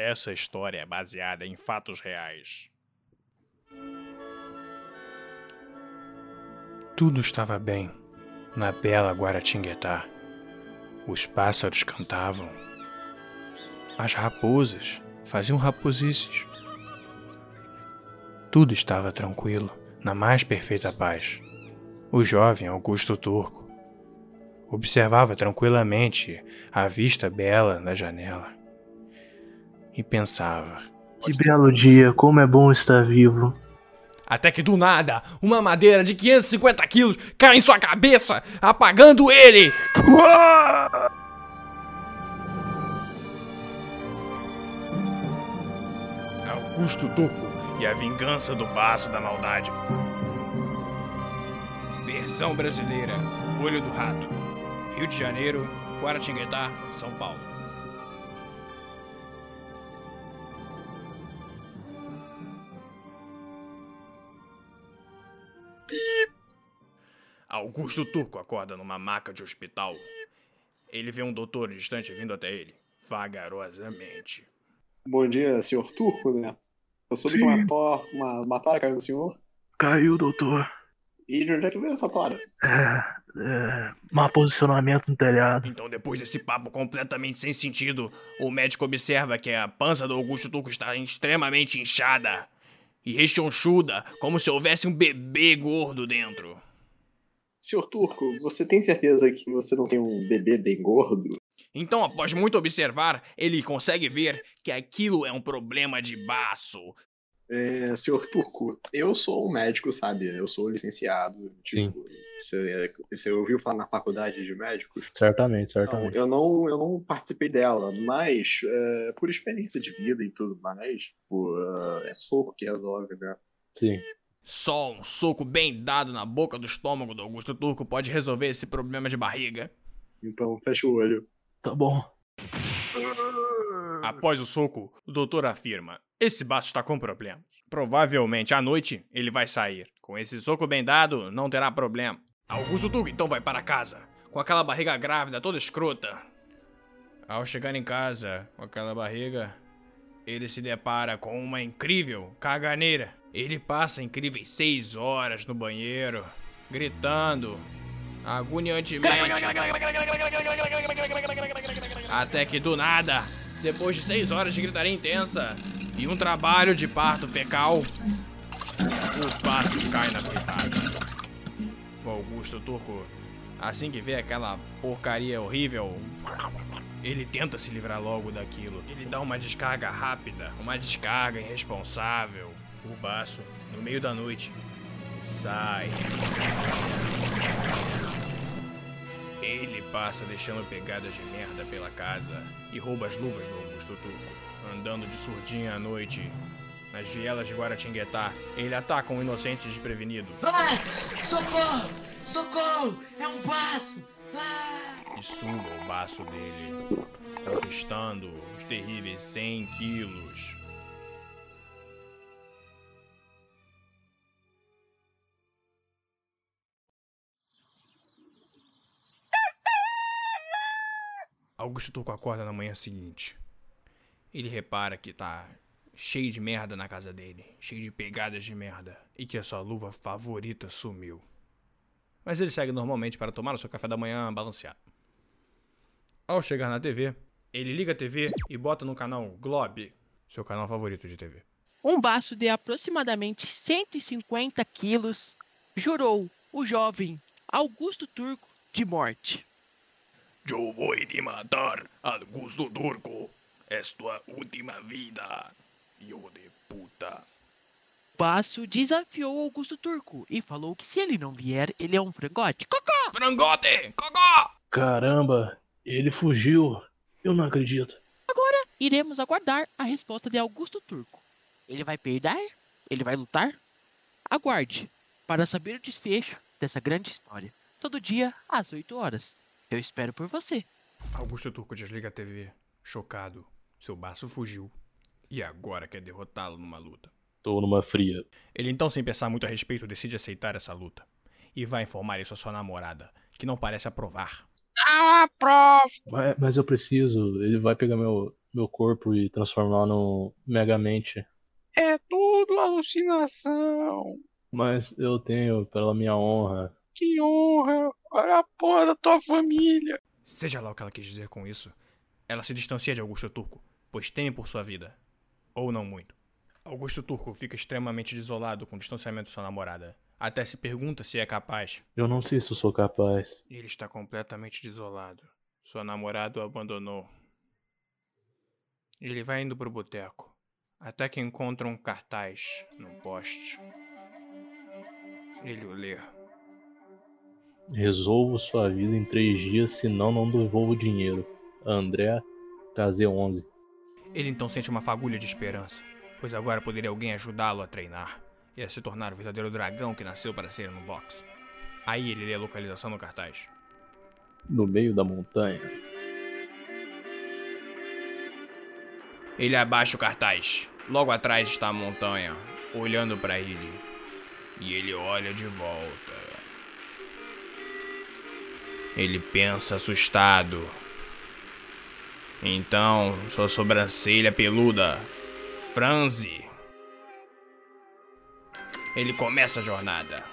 Essa história é baseada em fatos reais. Tudo estava bem na bela Guaratinguetá. Os pássaros cantavam. As raposas faziam raposices. Tudo estava tranquilo, na mais perfeita paz. O jovem Augusto Turco observava tranquilamente a vista bela da janela e pensava: Que belo dia, como é bom estar vivo. Até que do nada, uma madeira de 550 quilos cai em sua cabeça, apagando ele! Augusto Turco e a vingança do baço da maldade. Versão brasileira: Olho do Rato. Rio de Janeiro, Guaratinguetá, São Paulo. Augusto Turco acorda numa maca de hospital. Ele vê um doutor distante vindo até ele, vagarosamente. Bom dia, senhor Turco, né? Eu soube que uma, tor uma, uma tora caiu no senhor. Caiu, doutor. E de onde é que veio essa tora? É, é, má posicionamento no telhado. Então, depois desse papo completamente sem sentido, o médico observa que a pança do Augusto Turco está extremamente inchada e rechonchuda, como se houvesse um bebê gordo dentro. Senhor Turco, você tem certeza que você não tem um bebê bem gordo? Então, após muito observar, ele consegue ver que aquilo é um problema de baço. É, senhor Turco, eu sou um médico, sabe? Eu sou licenciado. Tipo, você, você ouviu falar na faculdade de médicos? Certamente, Não, certamente. eu, não, eu não participei dela, mas é, por experiência de vida e tudo mais, tipo, é, é soco que resolve, né? Sim. Só um soco bem dado na boca do estômago do Augusto Turco pode resolver esse problema de barriga. Então, fecha o olho. Tá bom. Após o soco, o doutor afirma: esse baço está com problemas. Provavelmente à noite ele vai sair. Com esse soco bem dado, não terá problema. Augusto Turco então vai para casa, com aquela barriga grávida toda escrota. Ao chegar em casa com aquela barriga, ele se depara com uma incrível caganeira. Ele passa incríveis seis horas no banheiro, gritando agoniantemente. Até que do nada, depois de seis horas de gritaria intensa e um trabalho de parto fecal, o passo cai na coitada. O Augusto Turco, assim que vê aquela porcaria horrível, ele tenta se livrar logo daquilo. Ele dá uma descarga rápida, uma descarga irresponsável. O baço, no meio da noite, sai. Ele passa deixando pegadas de merda pela casa e rouba as luvas do Augusto Turco. Andando de surdinha à noite, nas vielas de Guaratinguetá, ele ataca um inocente desprevenido Ah! Socorro! Socorro! É um baço! Ah! e suga o baço dele, conquistando os terríveis 100 quilos. Augusto Turco acorda na manhã seguinte. Ele repara que tá cheio de merda na casa dele, cheio de pegadas de merda, e que a sua luva favorita sumiu. Mas ele segue normalmente para tomar o seu café da manhã balanceado. Ao chegar na TV, ele liga a TV e bota no canal Globe, seu canal favorito de TV. Um baço de aproximadamente 150 quilos jurou o jovem Augusto Turco de morte. Eu vou te matar, Augusto Turco. É tua última vida, hijo de puta. Baço desafiou Augusto Turco e falou que se ele não vier, ele é um frangote. Cocó! Frangote! Cocó! Caramba, ele fugiu. Eu não acredito. Agora iremos aguardar a resposta de Augusto Turco. Ele vai perder? Ele vai lutar? Aguarde para saber o desfecho dessa grande história. Todo dia às 8 horas. Eu espero por você. Augusto Turco desliga a TV, chocado. Seu baço fugiu. E agora quer derrotá-lo numa luta. Tô numa fria. Ele então, sem pensar muito a respeito, decide aceitar essa luta. E vai informar isso à sua namorada, que não parece aprovar. Mas, mas eu preciso. Ele vai pegar meu, meu corpo e transformar no Megamente. É tudo alucinação. Mas eu tenho, pela minha honra, Que honra. Olha a porra da tua família. Seja lá o que ela quis dizer com isso, ela se distancia de Augusto Turco, pois teme por sua vida. Ou não muito. Augusto Turco fica extremamente desolado com o distanciamento de sua namorada. Até se pergunta se é capaz. eu não sei se eu sou capaz. Ele está completamente desolado. Sua namorada o abandonou. Ele vai indo pro boteco, até que encontra um cartaz no poste. Ele o lê. Resolvo sua vida em três dias, senão não devolvo o dinheiro. André, KZ11. Ele então sente uma fagulha de esperança, pois agora poderia alguém ajudá-lo a treinar e a se tornar o verdadeiro dragão que nasceu para ser no boxe. Aí ele lê a localização no cartaz. No meio da montanha. Ele abaixa o cartaz. Logo atrás está a montanha, olhando para ele. E ele olha de volta. Ele pensa assustado. Então, sua sobrancelha peluda franze. Ele começa a jornada.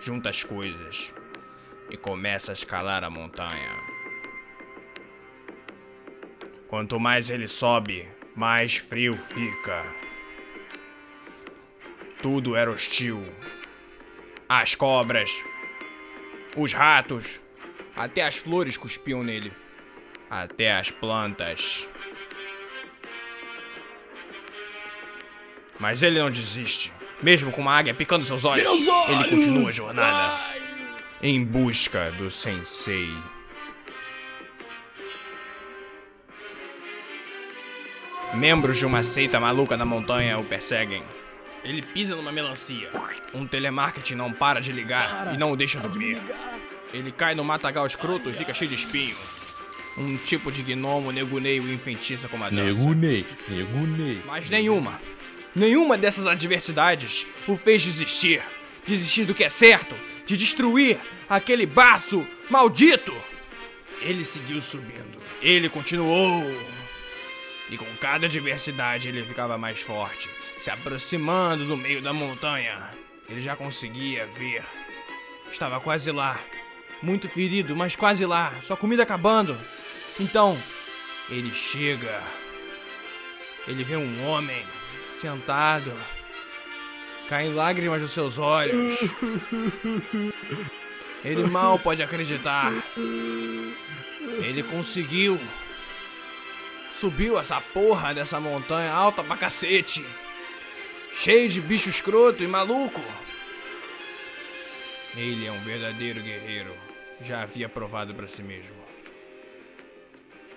Junta as coisas e começa a escalar a montanha. Quanto mais ele sobe, mais frio fica. Tudo era hostil. As cobras, os ratos, até as flores cuspiam nele. Até as plantas. Mas ele não desiste. Mesmo com uma águia picando seus olhos, ele continua a jornada em busca do sensei. Membros de uma seita maluca na montanha o perseguem. Ele pisa numa melancia. Um telemarketing não para de ligar e não o deixa dormir. Ele cai no matagal escroto e fica cheio de espinho. Um tipo de gnomo negunei o enfeitiça com uma dança. Negunei, negunei. Mas nenhuma, nenhuma dessas adversidades o fez desistir. Desistir do que é certo, de destruir aquele baço maldito. Ele seguiu subindo. Ele continuou. E com cada adversidade ele ficava mais forte, se aproximando do meio da montanha. Ele já conseguia ver. Estava quase lá. Muito ferido, mas quase lá. Sua comida acabando. Então, ele chega. Ele vê um homem sentado. Caem lágrimas dos seus olhos. Ele mal pode acreditar. Ele conseguiu. Subiu essa porra dessa montanha alta pra cacete. Cheio de bicho escroto e maluco. Ele é um verdadeiro guerreiro. Já havia provado pra si mesmo.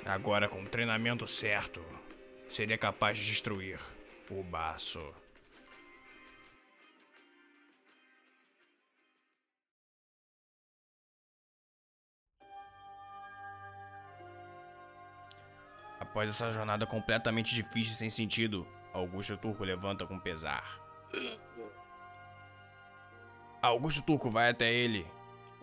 Agora, com o treinamento certo, seria capaz de destruir o baço. Após essa jornada completamente difícil e sem sentido, Augusto Turco levanta com pesar. Augusto Turco vai até ele.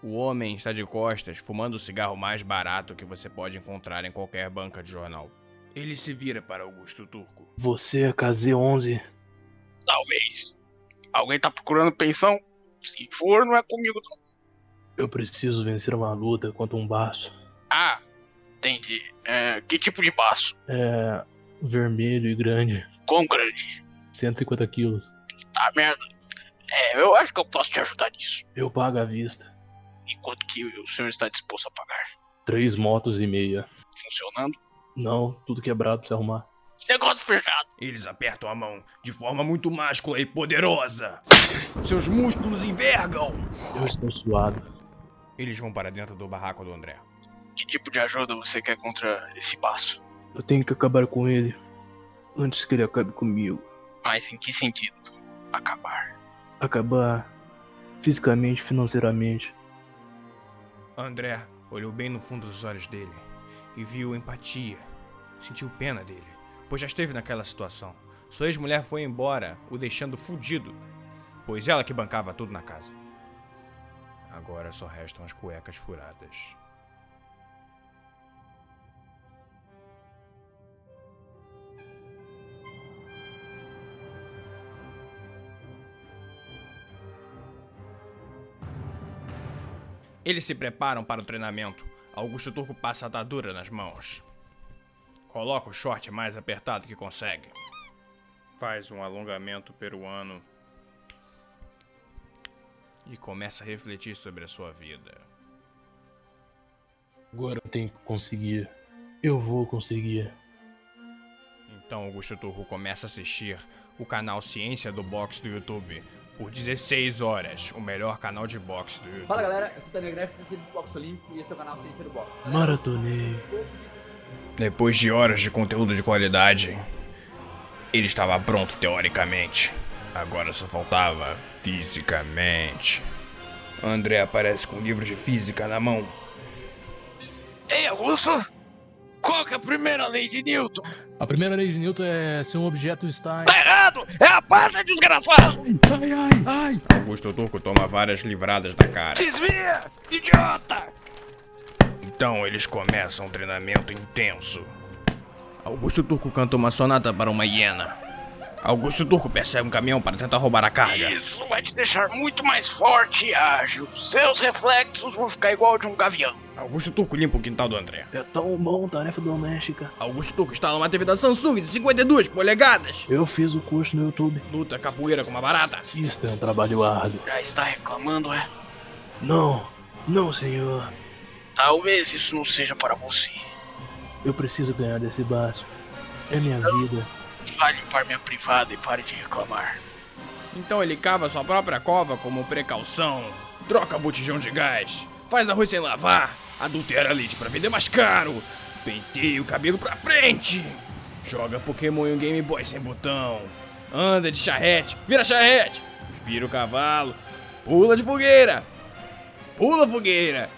O homem está de costas, fumando o cigarro mais barato que você pode encontrar em qualquer banca de jornal. Ele se vira para Augusto Turco. Você é KZ11. Talvez. Alguém tá procurando pensão? Se for, não é comigo não. Eu preciso vencer uma luta contra um baço. Ah, entendi. É, que tipo de passo? É. vermelho e grande. Quão grande? 150 quilos. Tá merda. É, eu acho que eu posso te ajudar nisso. Eu pago à vista. Quanto que o senhor está disposto a pagar? Três motos e meia. Funcionando? Não, tudo quebrado pra você arrumar. Negócio fechado. Eles apertam a mão de forma muito máscula e poderosa. Seus músculos envergam. Eu estou suado. Eles vão para dentro do barraco do André. Que tipo de ajuda você quer contra esse passo? Eu tenho que acabar com ele. Antes que ele acabe comigo. Mas em que sentido? Acabar. Acabar fisicamente, financeiramente. André olhou bem no fundo dos olhos dele e viu empatia. Sentiu pena dele, pois já esteve naquela situação. Sua ex-mulher foi embora, o deixando fudido, pois ela que bancava tudo na casa. Agora só restam as cuecas furadas. Eles se preparam para o treinamento. Augusto Turco passa a atadura nas mãos. Coloca o short mais apertado que consegue. Faz um alongamento peruano. E começa a refletir sobre a sua vida. Agora eu tenho que conseguir. Eu vou conseguir. Então Augusto Turco começa a assistir o canal Ciência do Boxe do YouTube por 16 horas, o melhor canal de boxe do YouTube. Fala galera, eu sou o Daniel Greff, do Boxe Olímpico e esse é o canal Ciência do Boxe. Maratonei. Depois de horas de conteúdo de qualidade, ele estava pronto teoricamente. Agora só faltava fisicamente. André aparece com um livro de física na mão. Ei, Augusto! Qual que é a primeira lei de Newton? A primeira lei de Newton é se um objeto está em. Tá errado! É a parte desgraçado! Ai, ai, ai! Augusto Turco toma várias livradas na cara. Desvia! Idiota! Então eles começam um treinamento intenso. Augusto Turco canta uma sonata para uma hiena. Augusto Turco percebe um caminhão para tentar roubar a carga. Isso vai te deixar muito mais forte e ágil. Seus reflexos vão ficar igual de um gavião. Augusto Turco limpa o quintal do André. É tão bom, tarefa doméstica. Augusto Turco instala uma TV da Samsung de 52 polegadas. Eu fiz o curso no YouTube. Luta capoeira com uma barata. Isto é um trabalho árduo. Já está reclamando, é? Não, não, senhor. Talvez isso não seja para você. Eu preciso ganhar desse baço. É minha vida. Vá limpar minha privada e pare de reclamar. Então ele cava sua própria cova como precaução. Troca botijão de gás. Faz arroz sem lavar. Adultera leite para vender mais caro. Penteia o cabelo pra frente. Joga Pokémon em um Game Boy sem botão. Anda de charrete. Vira charrete. Vira o cavalo. Pula de fogueira. Pula fogueira.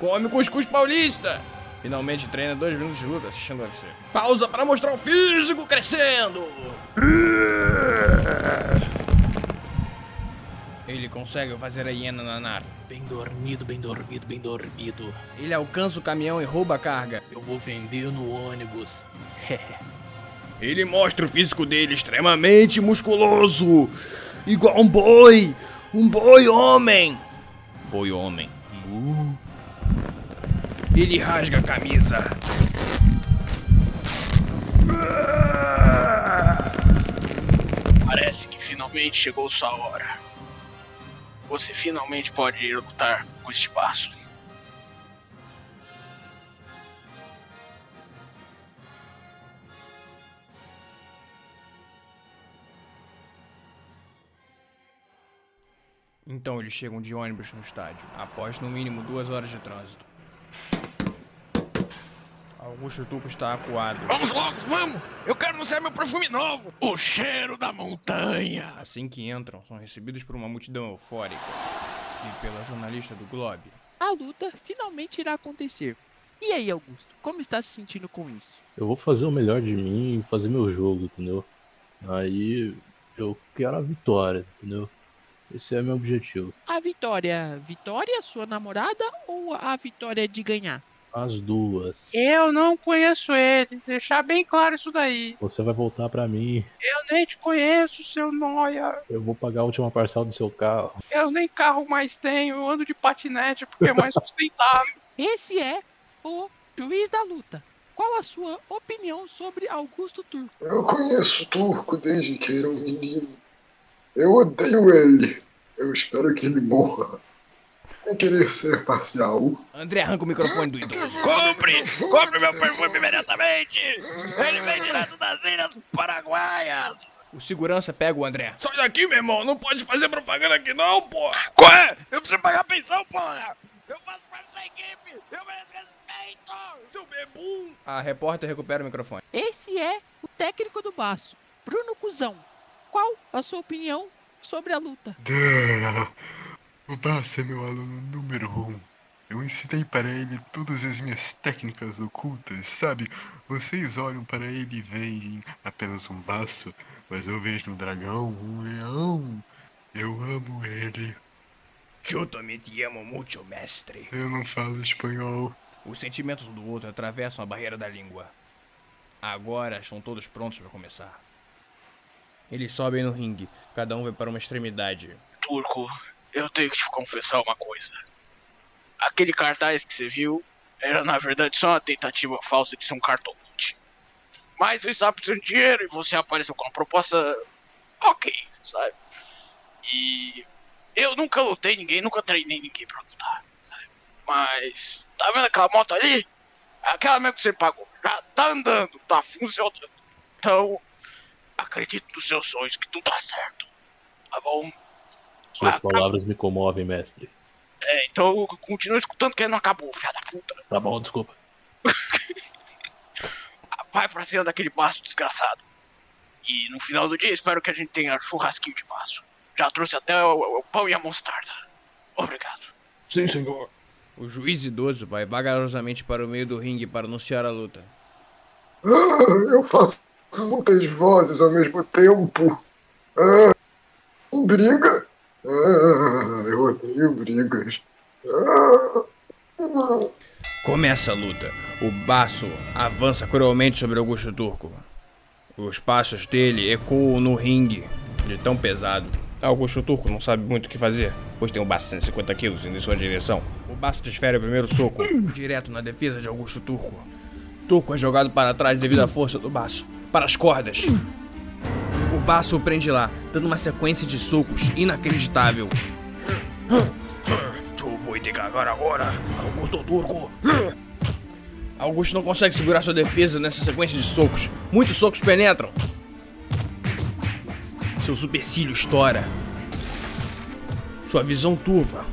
Come cuscuz paulista. Finalmente treina dois minutos de luta assistindo o UFC. Pausa para mostrar o físico crescendo. Ele consegue fazer a hiena nanar. Bem dormido, bem dormido, bem dormido. Ele alcança o caminhão e rouba a carga. Eu vou vender no ônibus. Ele mostra o físico dele extremamente musculoso. Igual um boi. Um boi homem. Boi homem. Ele rasga a camisa. Parece que finalmente chegou sua hora. Você finalmente pode lutar com este passo. Então eles chegam de ônibus no estádio, após no mínimo duas horas de trânsito. Augusto Tuco está acuado. Vamos logo, vamos! Eu quero anunciar meu perfume novo! O cheiro da montanha! Assim que entram, são recebidos por uma multidão eufórica e pela jornalista do Globe. A luta finalmente irá acontecer. E aí, Augusto, como está se sentindo com isso? Eu vou fazer o melhor de mim e fazer meu jogo, entendeu? Aí eu quero a vitória, entendeu? Esse é meu objetivo. A vitória, vitória sua namorada ou a vitória de ganhar? As duas. Eu não conheço ele, deixar bem claro isso daí. Você vai voltar pra mim. Eu nem te conheço, seu noia. Eu vou pagar a última parcela do seu carro. Eu nem carro mais tenho, eu ando de patinete porque é mais sustentável. Esse é o juiz da luta. Qual a sua opinião sobre Augusto Turco? Eu conheço o Turco desde que era um menino. Eu odeio ele. Eu espero que ele morra. Sem querer ser parcial. André arranca o microfone do idoso. Compre! Compre meu perfume imediatamente! Ele vem direto das ilhas paraguaias! O segurança pega o André. Sai daqui, meu irmão! Não pode fazer propaganda aqui não, porra! Qual é? Eu preciso pagar a pensão, porra! Eu faço parte da equipe! Eu mereço respeito! Seu bebum! A repórter recupera o microfone. Esse é o técnico do baço, Bruno Cusão. Qual a sua opinião sobre a luta? O Basso é meu aluno número um. Eu ensinei para ele todas as minhas técnicas ocultas, sabe? Vocês olham para ele e veem apenas um baço, mas eu vejo um dragão, um leão. Eu amo ele. Eu também te amo muito, mestre. Eu não falo espanhol. Os sentimentos um do outro atravessam a barreira da língua. Agora estão todos prontos para começar. Eles sobem no ringue, cada um vai para uma extremidade. Turco, eu tenho que te confessar uma coisa. aquele cartaz que você viu era na verdade só uma tentativa falsa de ser um cartomante. Mas estava precisando de dinheiro e você apareceu com uma proposta ok, sabe? E eu nunca lutei ninguém, nunca treinei ninguém pra lutar, sabe? Mas tá vendo aquela moto ali? Aquela mesmo que você pagou, já tá andando, tá funcionando. Então, acredito nos seus sonhos que tudo tá certo. Tá bom? Suas Ah, palavras me comovem, mestre. É, então continua escutando que não acabou, filha da puta. Tá bom, desculpa. Vai pra cima daquele passo desgraçado. E no final do dia espero que a gente tenha churrasquinho de passo. Já trouxe até o, o pão e a mostarda. Obrigado. Sim, senhor. O juiz idoso vai vagarosamente para o meio do ringue para anunciar a luta. Ah, eu faço muitas vozes ao mesmo tempo. Ah, briga? Ah, eu odeio brigas. Ah, ah. Começa a luta. O baço avança cruelmente sobre Augusto Turco. Os passos dele ecoam no ringue, de tão pesado. Augusto Turco não sabe muito o que fazer, pois tem um baço de 150 quilos indo em sua direção. O baço desfere o primeiro soco, direto na defesa de Augusto Turco. Turco é jogado para trás devido à força do baço, para as cordas. O prende lá, dando uma sequência de socos inacreditável. Eu vou te cagar agora, Augusto Turco. Augusto não consegue segurar sua defesa nessa sequência de socos. Muitos socos penetram. Seu supercílio estoura. Sua visão turva.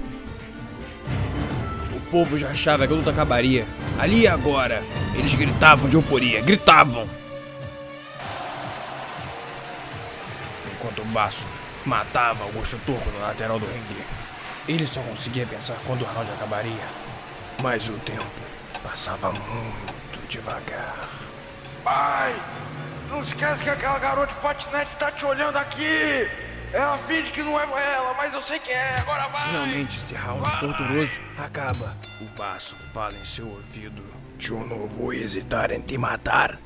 O povo já achava que a luta acabaria. Ali e agora, eles gritavam de euforia, gritavam. Baço matava Augusto Turco no lateral do ringue, ele só conseguia pensar quando o round acabaria. Mas o tempo passava muito devagar. Pai, não esquece que aquela garota de patinete tá te olhando aqui. Ela finge que não é ela, mas eu sei que é. Agora vai. Finalmente esse round torturoso acaba. O Baço fala em seu ouvido. Eu não vou hesitar em te matar.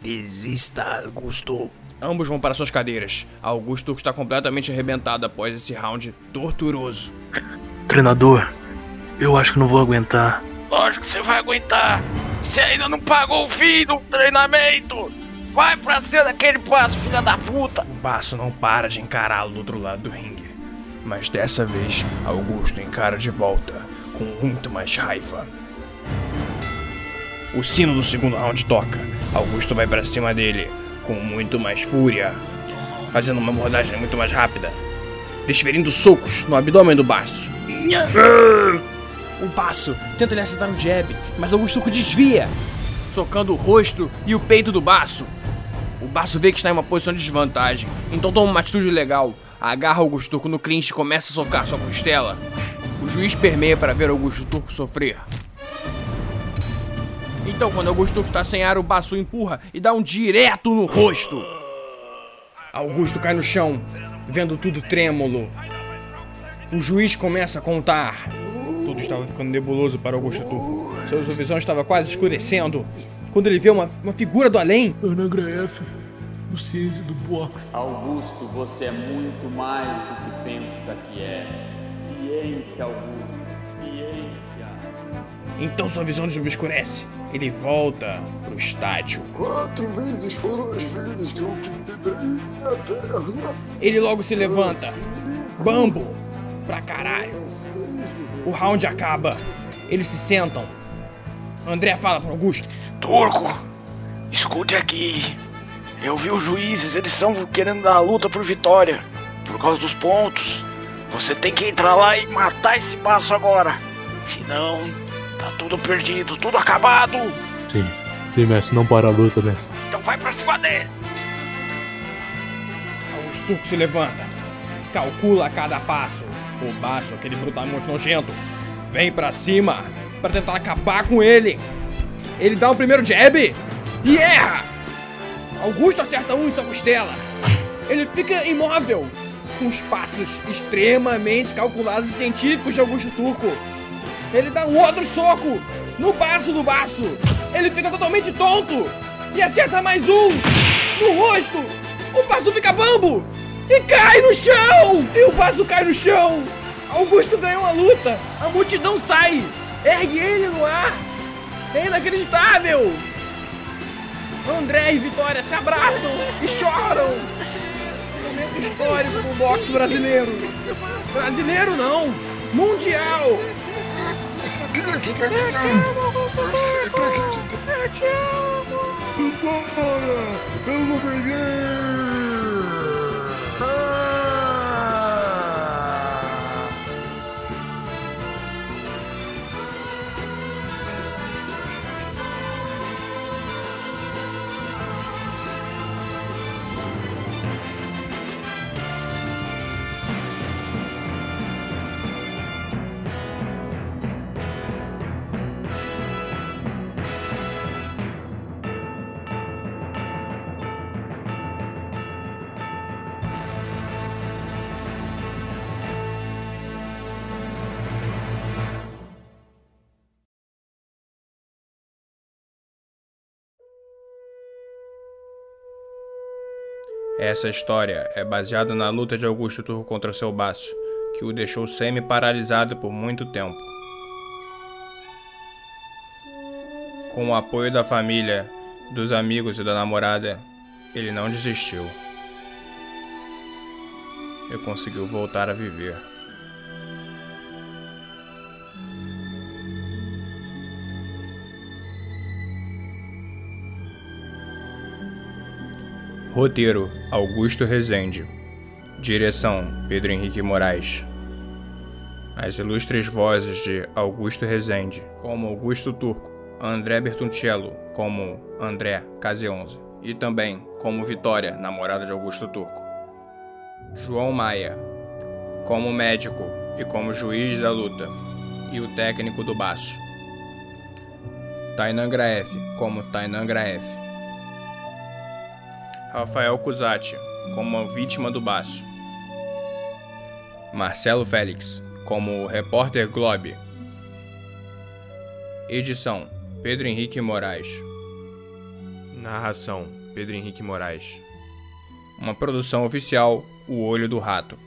Desista, Augusto. Ambos vão para suas cadeiras. Augusto está completamente arrebentado após esse round torturoso. Treinador, eu acho que não vou aguentar. Lógico que você vai aguentar. Você ainda não pagou o fim do treinamento. Vai pra cima daquele passo, filha da puta. O Baço não para de encará-lo do outro lado do ringue. Mas dessa vez, Augusto encara de volta, com muito mais raiva. O sino do segundo round toca. Augusto vai para cima dele, com muito mais fúria, fazendo uma abordagem muito mais rápida, desferindo socos no abdômen do Baço. O Baço tenta lhe acertar um jab, mas Augusto desvia, socando o rosto e o peito do Baço. O Baço vê que está em uma posição de desvantagem, então toma uma atitude legal. Agarra Augusto Turco no clinch e começa a socar sua costela. O juiz permeia para ver Augusto Turco sofrer. Então, quando Augusto está sem ar, o Baço empurra e dá um direto no rosto. Augusto cai no chão, vendo tudo trêmulo. O juiz começa a contar. Tudo estava ficando nebuloso para Augusto Turco. Sua visão estava quase escurecendo. Quando ele vê uma, uma figura do além. Ana Graef, do cinza do box. Augusto, você é muito mais do que pensa que é. Ciência, Augusto. Então sua visão desobscurece. Ele volta pro estádio. Quatro vezes foram as vezes que eu quebrei a perna. Ele logo se levanta. Bambo! Pra caralho. O round acaba. Eles se sentam. André fala pro Augusto. Turco, escute aqui. Eu vi os juízes, eles estão querendo dar a luta por vitória. Por causa dos pontos. Você tem que entrar lá e matar esse passo agora. Senão, tá tudo perdido, tudo acabado. Sim, sim, mestre, não para a luta, mestre. Então vai pra cima dele. Augusto Turco se levanta. Calcula cada passo. O baço, aquele brutalmente nojento, vem pra cima para tentar acabar com ele. Ele dá o primeiro jab e erra. Augusto acerta um em sua costela. Ele fica imóvel, com os passos extremamente calculados e científicos de Augusto Turco. Ele dá um outro soco no baço do baço. Ele fica totalmente tonto e acerta mais um no rosto. O baço fica bambo e cai no chão. E o baço cai no chão. Augusto ganhou a luta. A multidão sai. Ergue ele no ar! É inacreditável! André e Vitória se abraçam e choram! Momento histórico do boxe brasileiro! Brasileiro não! Mundial! Eu sabia que pra ganhar! Eu sempre acreditei! Eu vou perder! Essa história é baseada na luta de Augusto Turco contra seu baço, que o deixou semi-paralisado por muito tempo. Com o apoio da família, dos amigos e da namorada, ele não desistiu. E conseguiu voltar a viver. Roteiro: Augusto Rezende. Direção: Pedro Henrique Moraes. As ilustres vozes de Augusto Rezende, como Augusto Turco, André Bertoncello, como André Case11, e também como Vitória, namorada de Augusto Turco. João Maia, como médico e como juiz da luta, e o técnico do baço. Tainan Graef, como Tainan Graef. Rafael Cusati, como vítima do baço. Marcelo Félix, como repórter Globe. Edição: Pedro Henrique Moraes. Narração: Pedro Henrique Moraes. Uma produção oficial: O Olho do Rato.